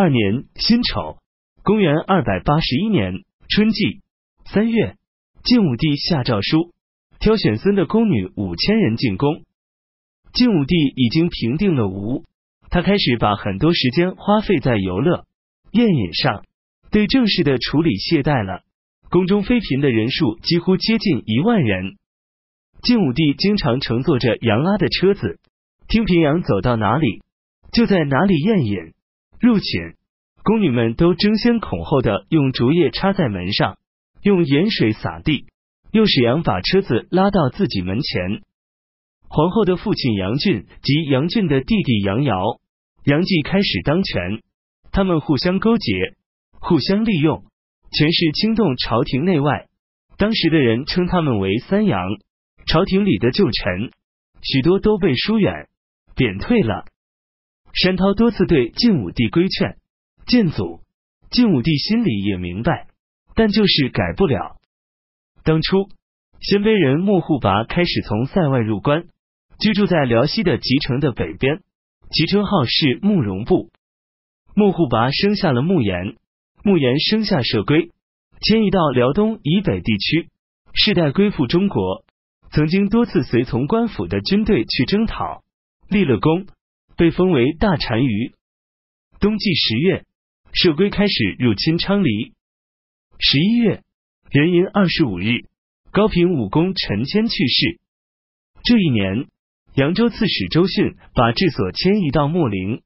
二年辛丑，公元二百八十一年春季三月，晋武帝下诏书，挑选孙的宫女五千人进宫。晋武帝已经平定了吴，他开始把很多时间花费在游乐、宴饮上，对正事的处理懈怠了。宫中妃嫔的人数几乎接近一万人。晋武帝经常乘坐着杨拉的车子，听平阳走到哪里，就在哪里宴饮。入寝，宫女们都争先恐后的用竹叶插在门上，用盐水洒地，又使杨把车子拉到自己门前。皇后的父亲杨俊及杨俊的弟弟杨瑶、杨继开始当权，他们互相勾结，互相利用，权势惊动朝廷内外。当时的人称他们为三杨。朝廷里的旧臣，许多都被疏远、贬退了。山涛多次对晋武帝规劝、建祖，晋武帝心里也明白，但就是改不了。当初，鲜卑人莫护拔开始从塞外入关，居住在辽西的吉城的北边，其称号是慕容部。莫护拔生下了慕言，慕言生下社归，迁移到辽东以北地区，世代归附中国。曾经多次随从官府的军队去征讨，立了功。被封为大单于。冬季十月，社龟开始入侵昌黎。十一月壬寅二十五日，高平武功陈谦去世。这一年，扬州刺史周迅把治所迁移到秣陵。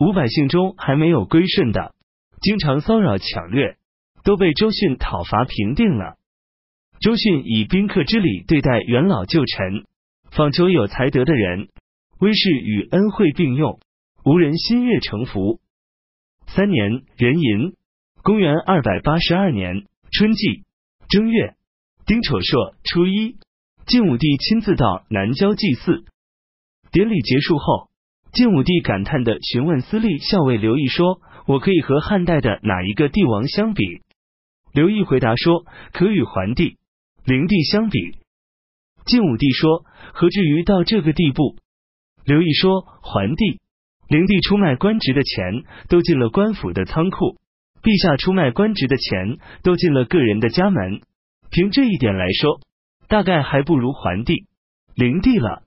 吴百姓中还没有归顺的，经常骚扰抢掠，都被周迅讨伐平定了。周迅以宾客之礼对待元老旧臣，访求有才德的人。威势与恩惠并用，无人心悦诚服。三年壬寅，公元二百八十二年春季正月丁丑朔初一，晋武帝亲自到南郊祭祀。典礼结束后，晋武帝感叹的询问司隶校尉刘毅说：“我可以和汉代的哪一个帝王相比？”刘毅回答说：“可与桓帝、灵帝相比。”晋武帝说：“何至于到这个地步？”刘毅说：“桓帝、灵帝出卖官职的钱都进了官府的仓库，陛下出卖官职的钱都进了个人的家门。凭这一点来说，大概还不如桓帝、灵帝了。”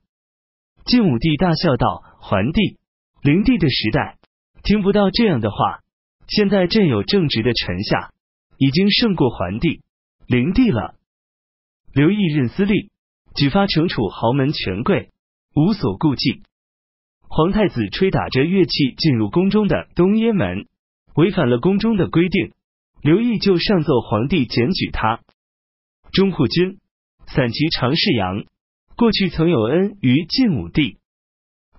晋武帝大笑道：“桓帝、灵帝的时代，听不到这样的话。现在朕有正直的臣下，已经胜过桓帝、灵帝了。”刘毅任司隶，举发惩处豪门权贵，无所顾忌。皇太子吹打着乐器进入宫中的东掖门，违反了宫中的规定。刘毅就上奏皇帝检举他。中护军散骑常侍杨过去曾有恩于晋武帝，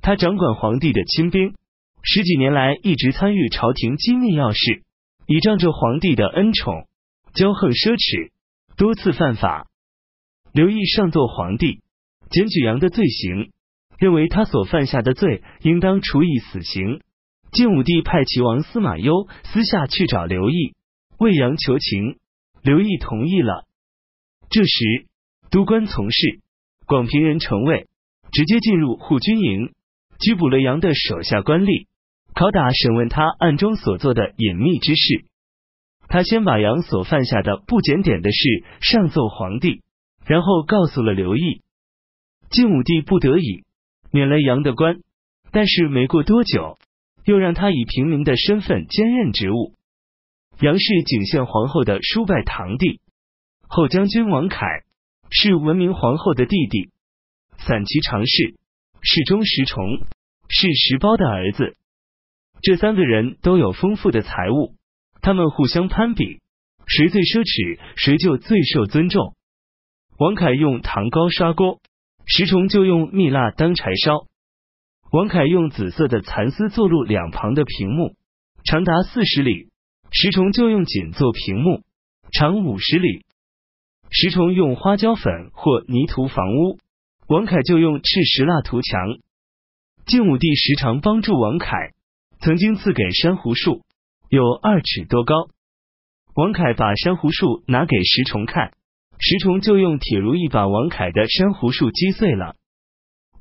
他掌管皇帝的亲兵，十几年来一直参与朝廷机密要事，倚仗着皇帝的恩宠，骄横奢侈，多次犯法。刘毅上奏皇帝检举杨的罪行。认为他所犯下的罪应当处以死刑。晋武帝派齐王司马攸私下去找刘毅，魏阳求情，刘毅同意了。这时，都官从事广平人程卫直接进入护军营，拘捕了杨的手下官吏，拷打审问他暗中所做的隐秘之事。他先把杨所犯下的不检点的事上奏皇帝，然后告诉了刘毅。晋武帝不得已。免了杨的官，但是没过多久，又让他以平民的身份兼任职务。杨氏景献皇后的叔伯堂弟，后将军王凯是文明皇后的弟弟。散骑常侍是中石崇，是石苞的儿子。这三个人都有丰富的财物，他们互相攀比，谁最奢侈，谁就最受尊重。王凯用糖糕刷锅。石崇就用蜜蜡当柴烧，王凯用紫色的蚕丝做路两旁的屏幕，长达四十里；石崇就用锦做屏幕，长五十里。石崇用花椒粉或泥涂房屋，王凯就用赤石蜡涂墙。晋武帝时常帮助王凯，曾经赐给珊瑚树，有二尺多高。王凯把珊瑚树拿给石崇看。石崇就用铁如意把王凯的珊瑚树击碎了。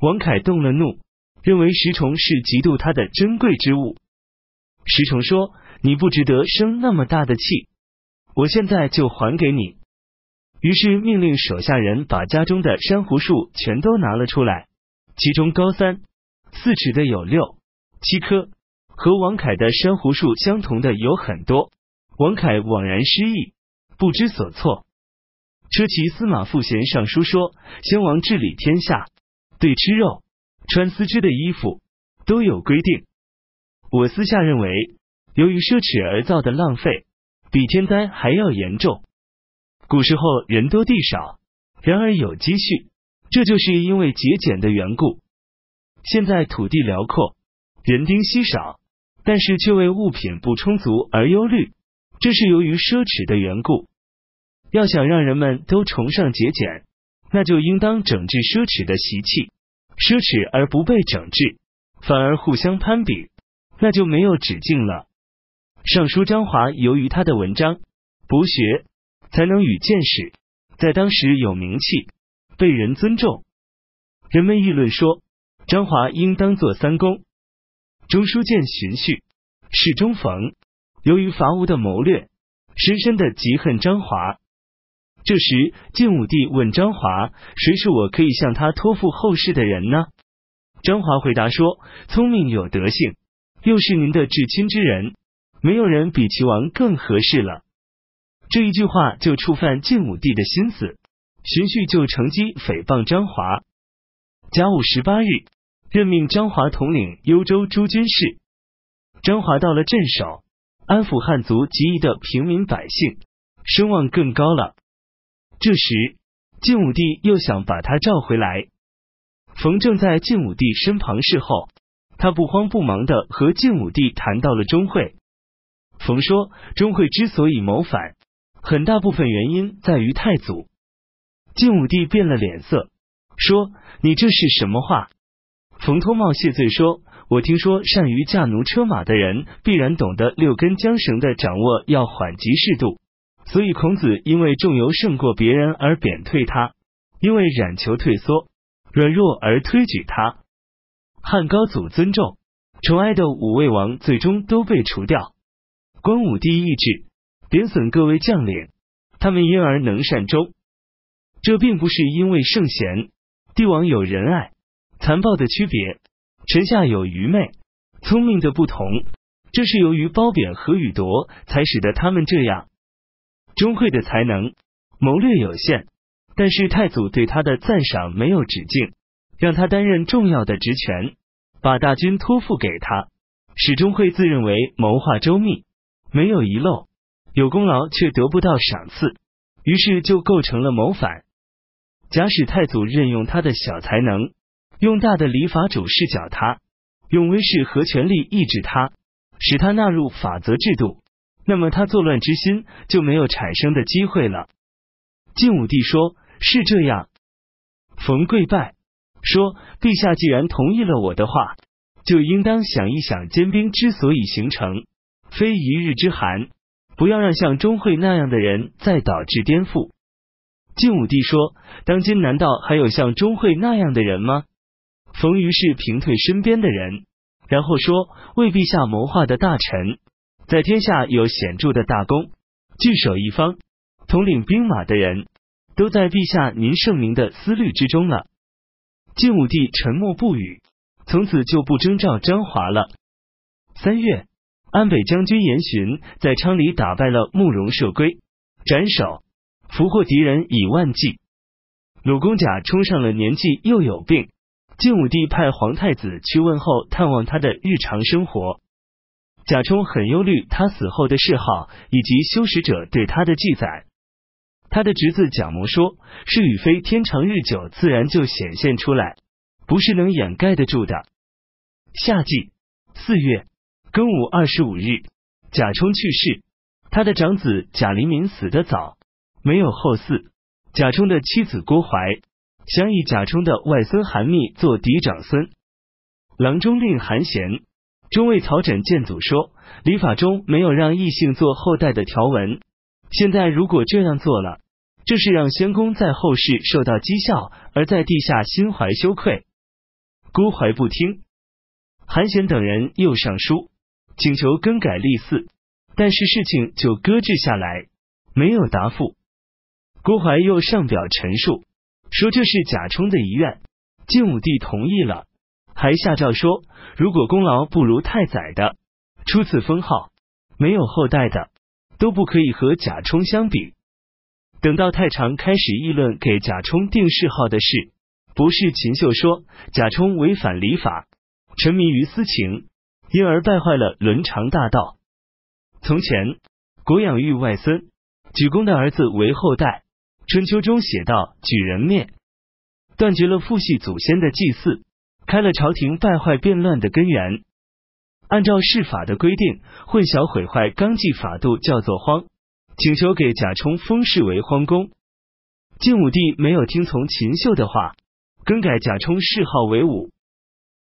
王凯动了怒，认为石崇是嫉妒他的珍贵之物。石崇说：“你不值得生那么大的气，我现在就还给你。”于是命令手下人把家中的珊瑚树全都拿了出来，其中高三四尺的有六七棵，和王凯的珊瑚树相同的有很多。王凯惘然失忆，不知所措。车骑司马傅贤上书说：“先王治理天下，对吃肉、穿丝织的衣服都有规定。我私下认为，由于奢侈而造的浪费，比天灾还要严重。”古时候人多地少，然而有积蓄，这就是因为节俭的缘故。现在土地辽阔，人丁稀少，但是却为物品不充足而忧虑，这是由于奢侈的缘故。要想让人们都崇尚节俭，那就应当整治奢侈的习气。奢侈而不被整治，反而互相攀比，那就没有止境了。尚书张华由于他的文章博学。才能与见识，在当时有名气，被人尊重。人们议论说，张华应当做三公。中书监荀婿侍中冯，由于伐吴的谋略，深深的嫉恨张华。这时晋武帝问张华：“谁是我可以向他托付后事的人呢？”张华回答说：“聪明有德性，又是您的至亲之人，没有人比齐王更合适了。”这一句话就触犯晋武帝的心思，荀婿就乘机诽谤张华。甲午十八日，任命张华统领幽州诸军事。张华到了镇守，安抚汉族及夷的平民百姓，声望更高了。这时，晋武帝又想把他召回来。冯正在晋武帝身旁侍候，他不慌不忙的和晋武帝谈到了钟会。冯说，钟会之所以谋反。很大部分原因在于太祖。晋武帝变了脸色，说：“你这是什么话？”冯脱帽谢罪说：“我听说善于驾奴车马的人，必然懂得六根缰绳的掌握要缓急适度，所以孔子因为重油胜过别人而贬退他，因为冉求退缩、软弱而推举他。汉高祖尊重宠爱的五位王，最终都被除掉。光武帝意志。”贬损各位将领，他们因而能善终。这并不是因为圣贤帝王有仁爱、残暴的区别，臣下有愚昧、聪明的不同。这是由于褒贬和与夺，才使得他们这样。钟会的才能、谋略有限，但是太祖对他的赞赏没有止境，让他担任重要的职权，把大军托付给他，使钟会自认为谋划周密，没有遗漏。有功劳却得不到赏赐，于是就构成了谋反。假使太祖任用他的小才能，用大的礼法主事搅他，用威势和权力抑制他，使他纳入法则制度，那么他作乱之心就没有产生的机会了。晋武帝说：“是这样。”冯贵拜说：“陛下既然同意了我的话，就应当想一想，坚兵之所以形成，非一日之寒。”不要让像钟会那样的人再导致颠覆。晋武帝说：“当今难道还有像钟会那样的人吗？”冯于是平退身边的人，然后说：“为陛下谋划的大臣，在天下有显著的大功，据守一方，统领兵马的人，都在陛下您圣明的思虑之中了。”晋武帝沉默不语，从此就不征召张华了。三月。安北将军严询在昌黎打败了慕容射归，斩首，俘获敌人以万计。鲁公甲冲上了年纪又有病，晋武帝派皇太子去问候探望他的日常生活。贾充很忧虑他死后的谥号以及修史者对他的记载。他的侄子贾模说：“是与非天长日久，自然就显现出来，不是能掩盖得住的。”夏季四月。庚午二十五日，贾充去世，他的长子贾黎民死得早，没有后嗣。贾充的妻子郭槐想以贾充的外孙韩密做嫡长孙。郎中令韩贤中尉曹枕谏阻说，礼法中没有让异姓做后代的条文，现在如果这样做了，这是让先公在后世受到讥笑，而在地下心怀羞愧。郭槐不听，韩贤等人又上书。请求更改立嗣，但是事情就搁置下来，没有答复。郭槐又上表陈述，说这是贾充的遗愿，晋武帝同意了，还下诏说，如果功劳不如太宰的，初次封号没有后代的，都不可以和贾充相比。等到太常开始议论给贾充定谥号的事，不是秦秀说贾充违反礼法，沉迷于私情，因而败坏了伦常大道。从前国养育外孙，举公的儿子为后代。春秋中写道：“举人灭，断绝了父系祖先的祭祀，开了朝廷败坏变乱的根源。按照世法的规定，混淆毁坏纲纪法度叫做荒。请求给贾充封谥为荒公。晋武帝没有听从秦秀的话，更改贾充谥号为武。